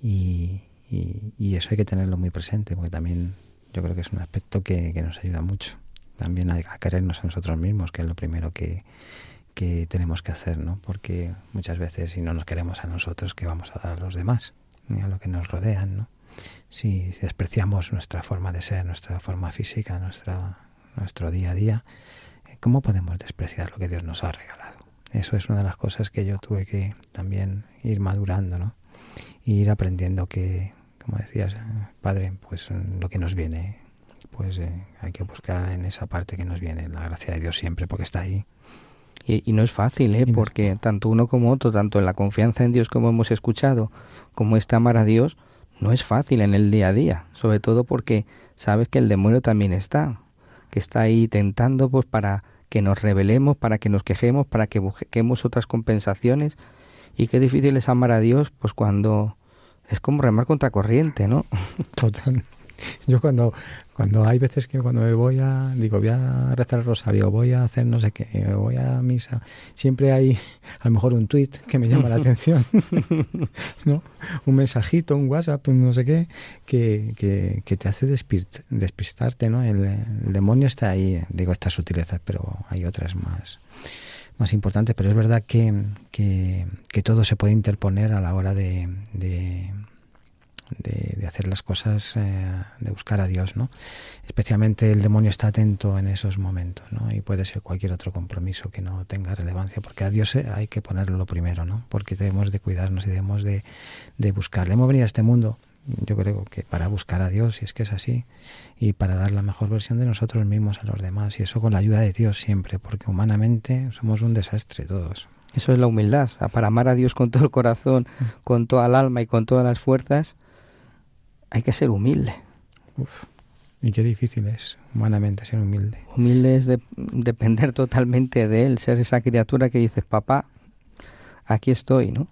Speaker 2: Y, y, y eso hay que tenerlo muy presente, porque también yo creo que es un aspecto que, que nos ayuda mucho. También a, a, querernos a nosotros mismos, que es lo primero que, que tenemos que hacer, ¿no? Porque muchas veces si no nos queremos a nosotros, ¿qué vamos a dar a los demás? Ni a lo que nos rodean, ¿no? Si, despreciamos nuestra forma de ser, nuestra forma física, nuestra, nuestro día a día, ¿cómo podemos despreciar lo que Dios nos ha regalado? Eso es una de las cosas que yo tuve que también ir madurando, ¿no? Y ir aprendiendo que, como decías, Padre, pues lo que nos viene, pues eh, hay que buscar en esa parte que nos viene, la gracia de Dios siempre, porque está ahí.
Speaker 1: Y, y no es fácil, ¿eh? Porque tanto uno como otro, tanto en la confianza en Dios como hemos escuchado, como este amar a Dios, no es fácil en el día a día, sobre todo porque sabes que el demonio también está, que está ahí tentando pues para que nos rebelemos, para que nos quejemos, para que busquemos otras compensaciones y qué difícil es amar a Dios pues cuando es como remar contra corriente, ¿no?
Speaker 2: Total. Yo cuando, cuando hay veces que cuando me voy a, digo, voy a rezar el rosario, voy a hacer no sé qué, voy a misa, siempre hay a lo mejor un tuit que me llama la atención, ¿no? Un mensajito, un WhatsApp, un no sé qué, que, que, que te hace despist, despistarte, ¿no? El, el, demonio está ahí, digo estas sutilezas, pero hay otras más más importantes, pero es verdad que, que, que todo se puede interponer a la hora de, de de, de, hacer las cosas, eh, de buscar a Dios, ¿no? Especialmente el demonio está atento en esos momentos, ¿no? Y puede ser cualquier otro compromiso que no tenga relevancia, porque a Dios hay que ponerlo lo primero, ¿no? Porque debemos de cuidarnos y debemos de, de buscarle. Hemos venido a este mundo, yo creo que para buscar a Dios, si es que es así, y para dar la mejor versión de nosotros mismos a los demás, y eso con la ayuda de Dios siempre, porque humanamente somos un desastre todos.
Speaker 1: Eso es la humildad, para amar a Dios con todo el corazón, con toda el alma y con todas las fuerzas, hay que ser humilde.
Speaker 2: Uf, y qué difícil es humanamente ser humilde.
Speaker 1: Humilde es de, depender totalmente de él, ser esa criatura que dices, papá, aquí estoy, ¿no?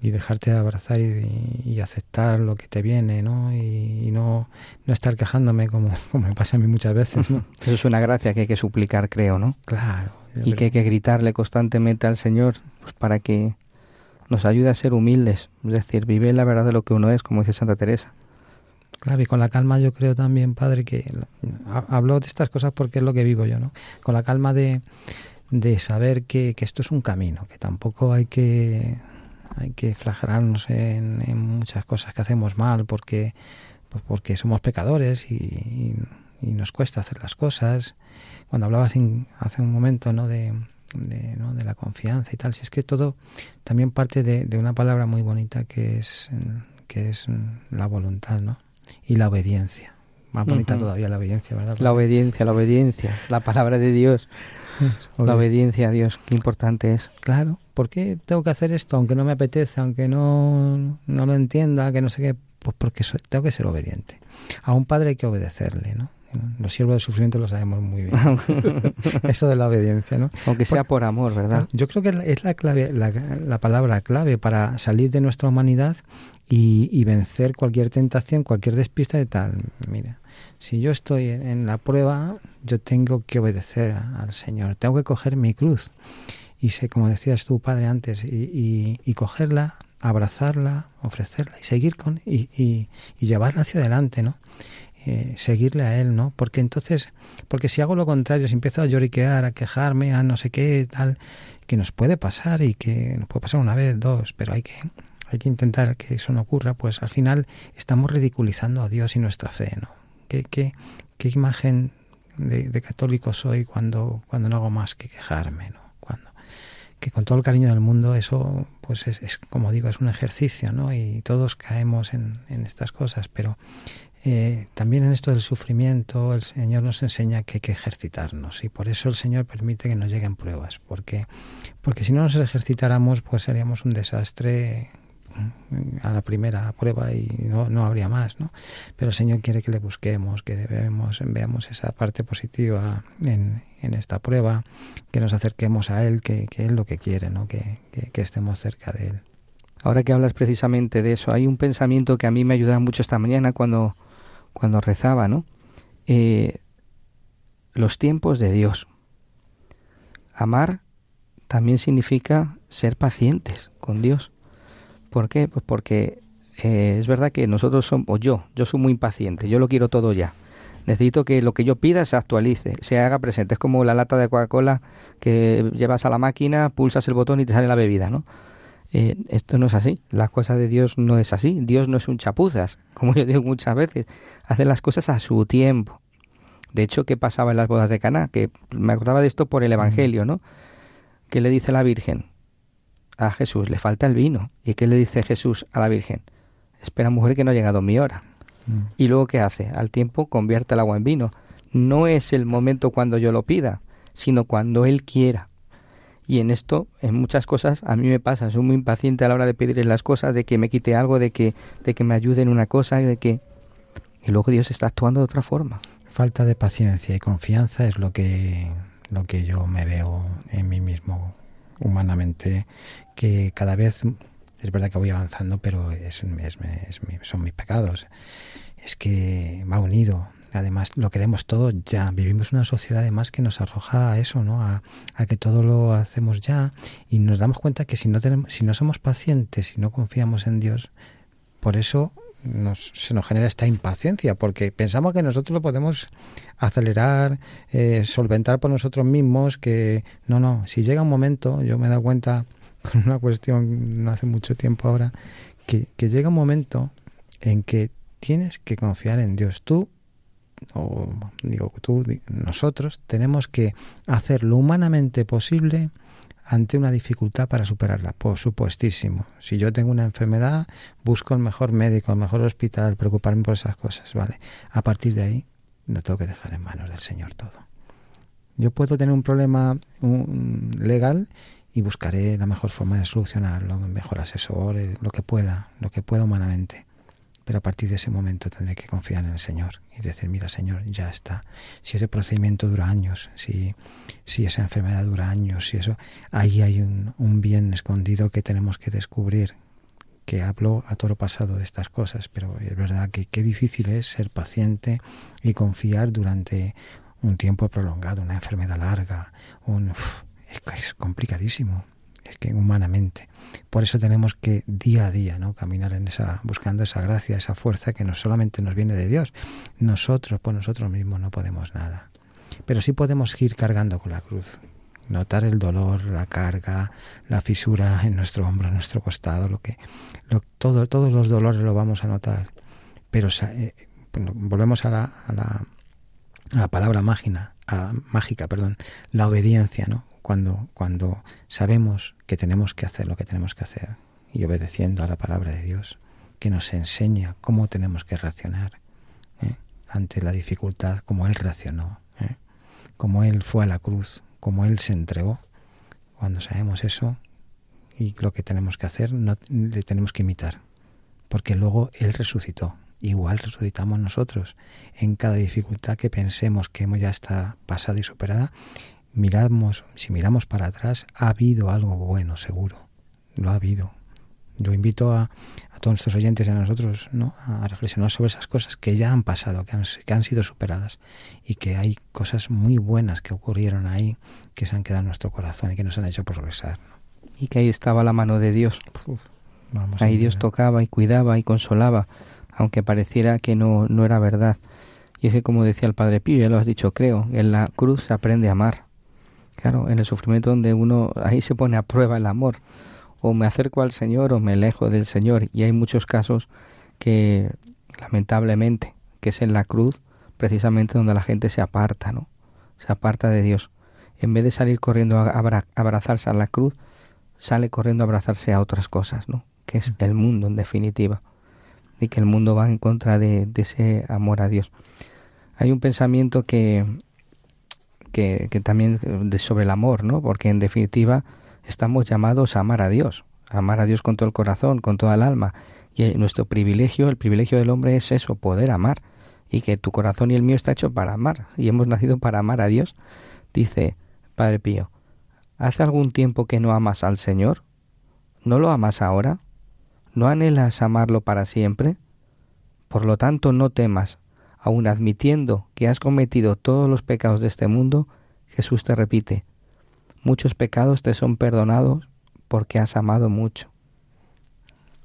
Speaker 2: Y dejarte abrazar y, y aceptar lo que te viene, ¿no? Y, y, no, no estar quejándome como, como me pasa a mí muchas veces, ¿no?
Speaker 1: Eso es una gracia que hay que suplicar, creo, ¿no?
Speaker 2: Claro.
Speaker 1: Y creo. que hay que gritarle constantemente al Señor pues, para que nos ayuda a ser humildes, es decir, vive la verdad de lo que uno es, como dice Santa Teresa.
Speaker 2: Claro, y con la calma yo creo también, Padre, que hablo de estas cosas porque es lo que vivo yo, ¿no? Con la calma de, de saber que, que esto es un camino, que tampoco hay que hay que flagelarnos en, en muchas cosas que hacemos mal porque pues porque somos pecadores y, y, y, nos cuesta hacer las cosas. Cuando hablabas en, hace un momento, ¿no? De, de, ¿no? de la confianza y tal. Si es que todo también parte de, de, una palabra muy bonita que es, que es la voluntad, ¿no? Y la obediencia. Más bonita uh -huh. todavía la obediencia, ¿verdad?
Speaker 1: La obediencia, la obediencia, la palabra de Dios. la obediencia a Dios, qué importante es.
Speaker 2: Claro, ¿por qué tengo que hacer esto aunque no me apetece, aunque no, no lo entienda, que no sé qué? Pues porque soy, tengo que ser obediente. A un padre hay que obedecerle, ¿no? Los siervos del sufrimiento lo sabemos muy bien. Eso de la obediencia, ¿no?
Speaker 1: Aunque sea por amor, ¿verdad?
Speaker 2: Yo creo que es la clave, la, palabra clave para salir de nuestra humanidad y, vencer cualquier tentación, cualquier despista de tal. Mira, si yo estoy en la prueba, yo tengo que obedecer al Señor, tengo que coger mi cruz y sé, como decías tu padre antes, y, y, cogerla, abrazarla, ofrecerla y seguir con y, y, llevarla hacia adelante, ¿no? Eh, seguirle a él, ¿no? Porque entonces, porque si hago lo contrario, si empiezo a lloriquear, a quejarme, a no sé qué, tal, que nos puede pasar y que nos puede pasar una vez, dos, pero hay que hay que intentar que eso no ocurra, pues al final estamos ridiculizando a Dios y nuestra fe, ¿no? ¿Qué, qué, qué imagen de, católico soy cuando, cuando no hago más que quejarme, ¿no? Cuando, que con todo el cariño del mundo eso, pues es, es como digo, es un ejercicio, ¿no? Y todos caemos en, en estas cosas, pero eh, también en esto del sufrimiento el Señor nos enseña que hay que ejercitarnos y por eso el Señor permite que nos lleguen pruebas, porque, porque si no nos ejercitáramos pues seríamos un desastre mm, a la primera prueba y no, no habría más, ¿no? Pero el Señor quiere que le busquemos, que veamos, veamos esa parte positiva en, en esta prueba, que nos acerquemos a Él, que, que Él lo que quiere, ¿no? Que, que, que estemos cerca de Él.
Speaker 1: Ahora que hablas precisamente de eso, hay un pensamiento que a mí me ayuda mucho esta mañana cuando cuando rezaba, ¿no? Eh, los tiempos de Dios. Amar también significa ser pacientes con Dios. ¿Por qué? Pues porque eh, es verdad que nosotros somos, yo, yo soy muy impaciente, yo lo quiero todo ya. Necesito que lo que yo pida se actualice, se haga presente. Es como la lata de Coca-Cola que llevas a la máquina, pulsas el botón y te sale la bebida, ¿no? Eh, esto no es así, las cosas de Dios no es así, Dios no es un chapuzas, como yo digo muchas veces, hace las cosas a su tiempo. De hecho, ¿qué pasaba en las bodas de Caná? Que me acordaba de esto por el Evangelio, ¿no? ¿Qué le dice la Virgen a Jesús? Le falta el vino. ¿Y qué le dice Jesús a la Virgen? Espera, mujer, que no ha llegado mi hora. Mm. ¿Y luego qué hace? Al tiempo convierte el agua en vino. No es el momento cuando yo lo pida, sino cuando Él quiera. Y en esto, en muchas cosas, a mí me pasa, soy muy impaciente a la hora de pedirle las cosas, de que me quite algo, de que, de que me ayude en una cosa, de que... Y luego Dios está actuando de otra forma.
Speaker 2: Falta de paciencia y confianza es lo que, lo que yo me veo en mí mismo humanamente, que cada vez es verdad que voy avanzando, pero es, es, son mis pecados. Es que va unido, Además, lo queremos todo ya. Vivimos una sociedad además que nos arroja a eso, ¿no? A, que todo lo hacemos ya y nos damos cuenta que si no tenemos, si no somos pacientes, si no confiamos en Dios, por eso se nos genera esta impaciencia, porque pensamos que nosotros lo podemos acelerar, eh, solventar por nosotros mismos, que no, no, si llega un momento, yo me he dado cuenta con una cuestión no hace mucho tiempo ahora, que, que llega un momento en que tienes que confiar en Dios. Tú o digo tú, nosotros tenemos que hacer lo humanamente posible ante una dificultad para superarla, por supuestísimo. Si yo tengo una enfermedad, busco el mejor médico, el mejor hospital, preocuparme por esas cosas, ¿vale? A partir de ahí, no tengo que dejar en manos del Señor todo. Yo puedo tener un problema legal y buscaré la mejor forma de solucionarlo, el mejor asesor, eh, lo que pueda, lo que pueda humanamente. Pero a partir de ese momento tendré que confiar en el Señor y decir, mira Señor, ya está. Si ese procedimiento dura años, si, si esa enfermedad dura años, si eso, ahí hay un, un bien escondido que tenemos que descubrir, que hablo a todo pasado de estas cosas, pero es verdad que qué difícil es ser paciente y confiar durante un tiempo prolongado, una enfermedad larga, un, es complicadísimo que humanamente. Por eso tenemos que día a día, ¿no? caminar en esa buscando esa gracia, esa fuerza que no solamente nos viene de Dios. Nosotros por nosotros mismos no podemos nada. Pero sí podemos ir cargando con la cruz, notar el dolor, la carga, la fisura en nuestro hombro, en nuestro costado, lo que lo, todo, todos los dolores lo vamos a notar. Pero eh, volvemos a la, a la, palabra mágica, a, mágica, perdón, la obediencia, ¿no? Cuando, cuando sabemos que tenemos que hacer lo que tenemos que hacer y obedeciendo a la palabra de Dios, que nos enseña cómo tenemos que reaccionar ¿eh? ante la dificultad, como Él reaccionó, ¿eh? como Él fue a la cruz, como Él se entregó. Cuando sabemos eso y lo que tenemos que hacer, no, le tenemos que imitar, porque luego Él resucitó igual resucitamos nosotros en cada dificultad que pensemos que hemos ya está pasada y superada. Miramos, si miramos para atrás, ha habido algo bueno, seguro. Lo ha habido. Yo invito a, a todos nuestros oyentes y a nosotros ¿no? a reflexionar sobre esas cosas que ya han pasado, que han, que han sido superadas y que hay cosas muy buenas que ocurrieron ahí, que se han quedado en nuestro corazón y que nos han hecho progresar.
Speaker 1: Y que ahí estaba la mano de Dios. ahí Dios tocaba y cuidaba y consolaba, aunque pareciera que no, no era verdad. Y es que como decía el Padre Pío, ya lo has dicho, creo, en la cruz se aprende a amar. Claro, en el sufrimiento donde uno, ahí se pone a prueba el amor o me acerco al Señor o me alejo del Señor. Y hay muchos casos que, lamentablemente, que es en la cruz precisamente donde la gente se aparta, ¿no? Se aparta de Dios. En vez de salir corriendo a abrazarse a la cruz, sale corriendo a abrazarse a otras cosas, ¿no? Que es el mundo, en definitiva. Y que el mundo va en contra de, ese amor a Dios. Hay un pensamiento que, que, también de, sobre el amor, ¿no? Porque en definitiva estamos llamados a amar a Dios, a amar a Dios con todo el corazón, con toda el alma. Y nuestro privilegio, el privilegio del hombre es eso, poder amar. Y que tu corazón y el mío está hecho para amar. Y hemos nacido para amar a Dios. Dice Padre Pío, ¿hace algún tiempo que no amas al Señor? ¿No lo amas ahora? ¿No anhelas amarlo para siempre? Por lo tanto, no temas, aun admitiendo que has cometido todos los pecados de este mundo, Jesús te repite, muchos pecados te son perdonados porque has amado mucho.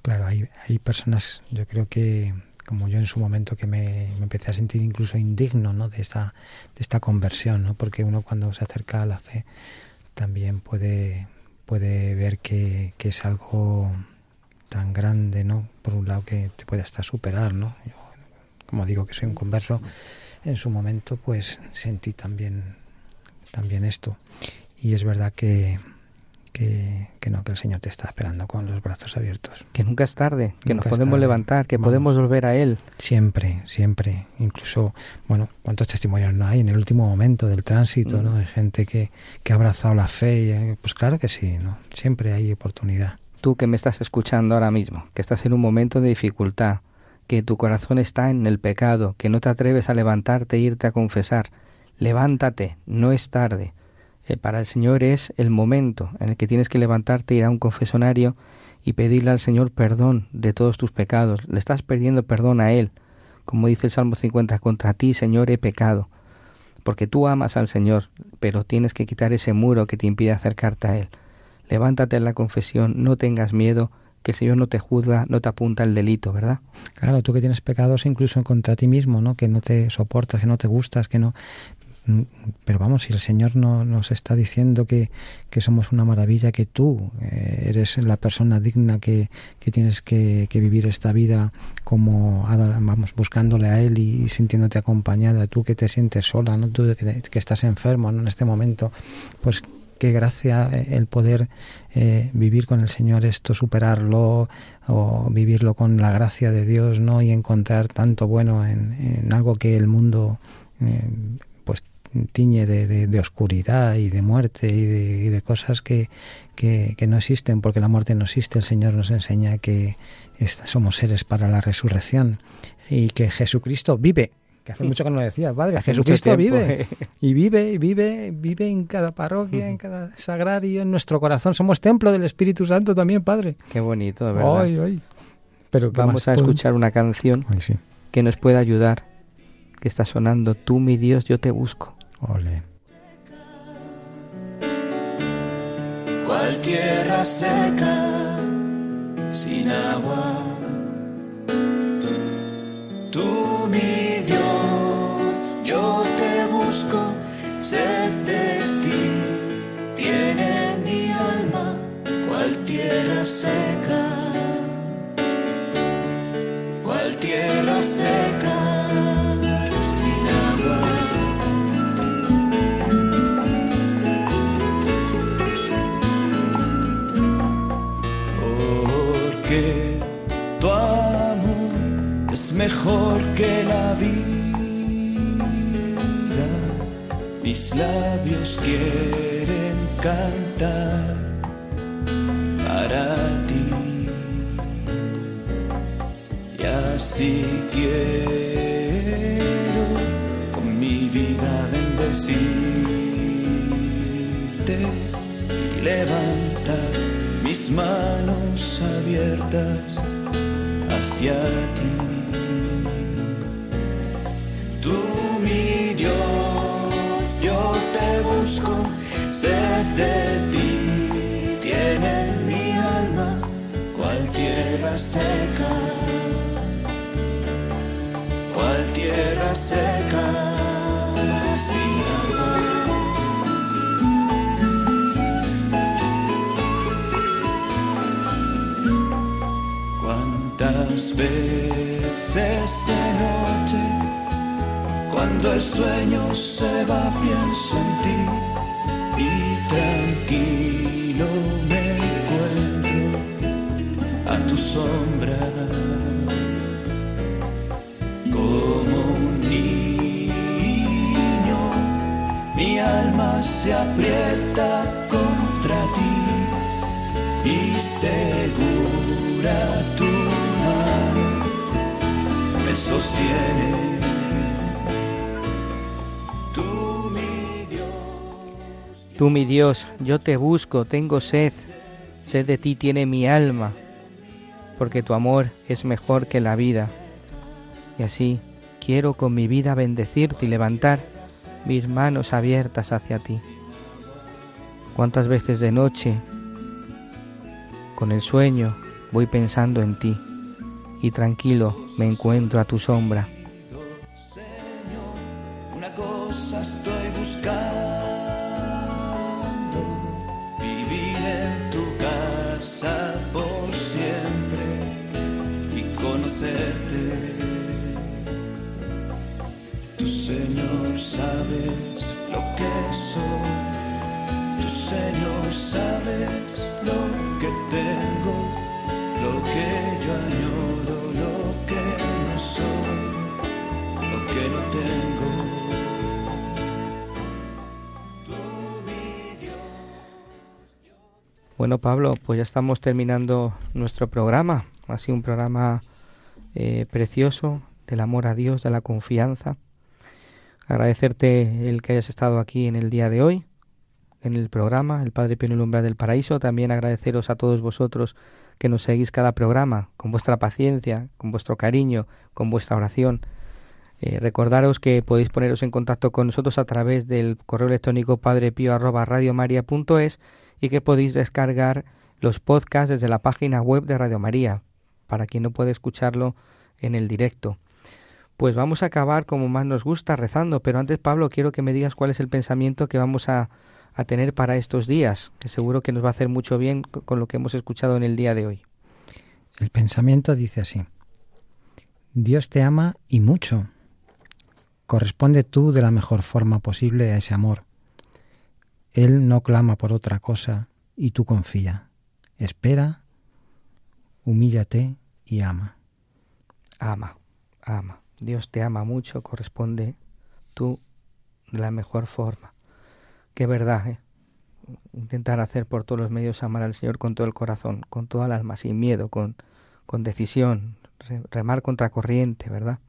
Speaker 2: Claro, hay, hay personas, yo creo que como yo en su momento que me, empecé a sentir incluso indigno ¿no? de, esta, de esta conversión, ¿no? porque uno cuando se acerca a la fe también puede, puede ver que, que es algo tan grande, ¿no? Por un lado que te puede hasta superar, ¿no? Como digo que soy un converso, en su momento pues sentí también, también esto. Y es verdad que, que, no, que el Señor te está esperando con los brazos abiertos.
Speaker 1: Que nunca es tarde, que nos podemos levantar, que podemos volver a Él.
Speaker 2: Siempre, siempre. Incluso, bueno, ¿cuántos testimonios no hay en el último momento del tránsito, ¿no? De gente que, que ha abrazado la fe. Y, eh, pues claro que sí, ¿no? Siempre hay oportunidad.
Speaker 1: Tú que me estás escuchando ahora mismo, que estás en un momento de dificultad, que tu corazón está en el pecado, que no te atreves a levantarte e irte a confesar, levántate, no es tarde eh, para el Señor es el momento en el que tienes que levantarte, ir a un confesonario y pedirle al Señor perdón de todos tus pecados. Le estás perdiendo perdón a Él. Como dice el Salmo 50, contra ti, Señor, he pecado. Porque tú amas al Señor, pero tienes que quitar ese muro que te impide acercarte a Él. Levántate en la confesión, no tengas miedo, que el Señor no te juzga, no te apunta el delito, ¿verdad?
Speaker 2: Claro, tú que tienes pecados incluso contra ti mismo, ¿no? Que no te soportas, que no te gustas, que no pero vamos, si el Señor no, nos está diciendo que, somos una maravilla, que tú eh, eres la persona digna que, tienes que, vivir esta vida como, vamos, buscándole a Él y, sintiéndote acompañada, tú que te sientes sola, ¿no? tú que, estás enfermo en este momento, pues qué gracia eh, el poder eh, vivir con el Señor esto, superarlo o vivirlo con la gracia de Dios, ¿no? Y encontrar tanto bueno en, algo que el mundo tiñe de, oscuridad y de muerte y de, cosas que, que, no existen, porque la muerte no existe. El Señor nos enseña que somos seres para la resurrección y que Jesucristo vive. Que hace mucho que no lo decía, Padre. Jesucristo vive. Y vive, y vive, vive en cada parroquia, en cada sagrario, en nuestro corazón. Somos templo del Espíritu Santo también, Padre.
Speaker 1: Qué bonito, de verdad. Pero Vamos a escuchar una canción que nos pueda ayudar, que está sonando, Tú, mi Dios, yo te busco.
Speaker 2: Ole.
Speaker 3: Cual tierra seca, sin agua. Tú, mi sé de ti, tiene mi alma, cual tierra seca, y segura tu mano me sostiene. Tú mi Dios.
Speaker 1: Tú mi Dios, yo te busco, tengo sed, sed de ti tiene mi alma, porque tu amor es mejor que la vida. Y así quiero con mi vida bendecirte y levantar mis manos abiertas hacia ti. Cuántas veces de noche, con el sueño, voy pensando en ti y tranquilo me encuentro a tu sombra. Bueno, Pablo, pues ya estamos terminando nuestro programa. Ha sido un programa eh, precioso del amor a Dios, de la confianza. Agradecerte el que hayas estado aquí en el día de hoy, en el programa, el Padre Pío umbral del paraíso. También agradeceros a todos vosotros que nos seguís cada programa, con vuestra paciencia, con vuestro cariño, con vuestra oración. Eh, recordaros que podéis poneros en contacto con nosotros a través del correo electrónico padrepío@radiomaria.es y que podéis descargar los podcasts desde la página web de Radio María, para quien no puede escucharlo en el directo. Pues vamos a acabar como más nos gusta, rezando, pero antes Pablo quiero que me digas cuál es el pensamiento que vamos a, a tener para estos días, que seguro que nos va a hacer mucho bien co- con lo que hemos escuchado en el día de hoy.
Speaker 2: El pensamiento dice así. Dios te ama y mucho. Corresponde tú de la mejor forma posible a ese amor. Él no clama por otra cosa y tú confía. Espera, humíllate y ama.
Speaker 1: Ama, ama. Dios te ama mucho, corresponde tú de la mejor forma. Qué verdad, ¿eh? Intentar hacer por todos los medios amar al Señor con todo el corazón, con toda el alma, sin miedo, con, con decisión, re- remar contra corriente, ¿verdad?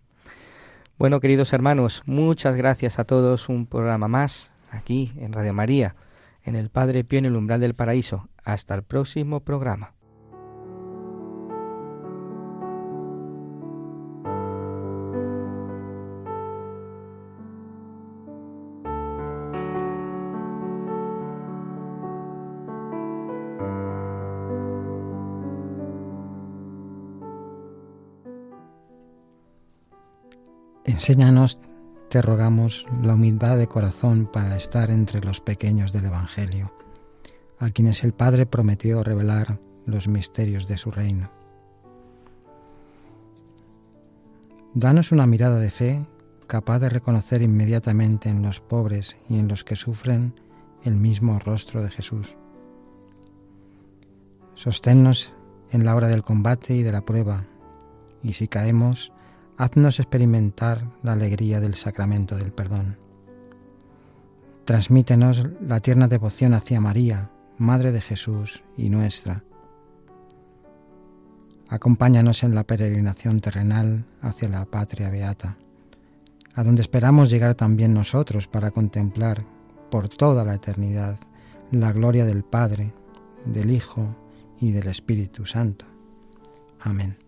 Speaker 1: Bueno, queridos hermanos, muchas gracias a todos. Un programa más aquí en Radio María, en el Padre Pío en el umbral del paraíso. Hasta el próximo programa.
Speaker 2: Te rogamos, la humildad de corazón para estar entre los pequeños del Evangelio, a quienes el Padre prometió revelar los misterios de su reino. Danos una mirada de fe capaz de reconocer inmediatamente en los pobres y en los que sufren el mismo rostro de Jesús. Sosténnos en la hora del combate y de la prueba, y si caemos, haznos experimentar la alegría del sacramento del perdón. Transmítenos la tierna devoción hacia María, Madre de Jesús y nuestra. Acompáñanos en la peregrinación terrenal hacia la patria beata, a donde esperamos llegar también nosotros para contemplar por toda la eternidad la gloria del Padre, del Hijo y del Espíritu Santo. Amén.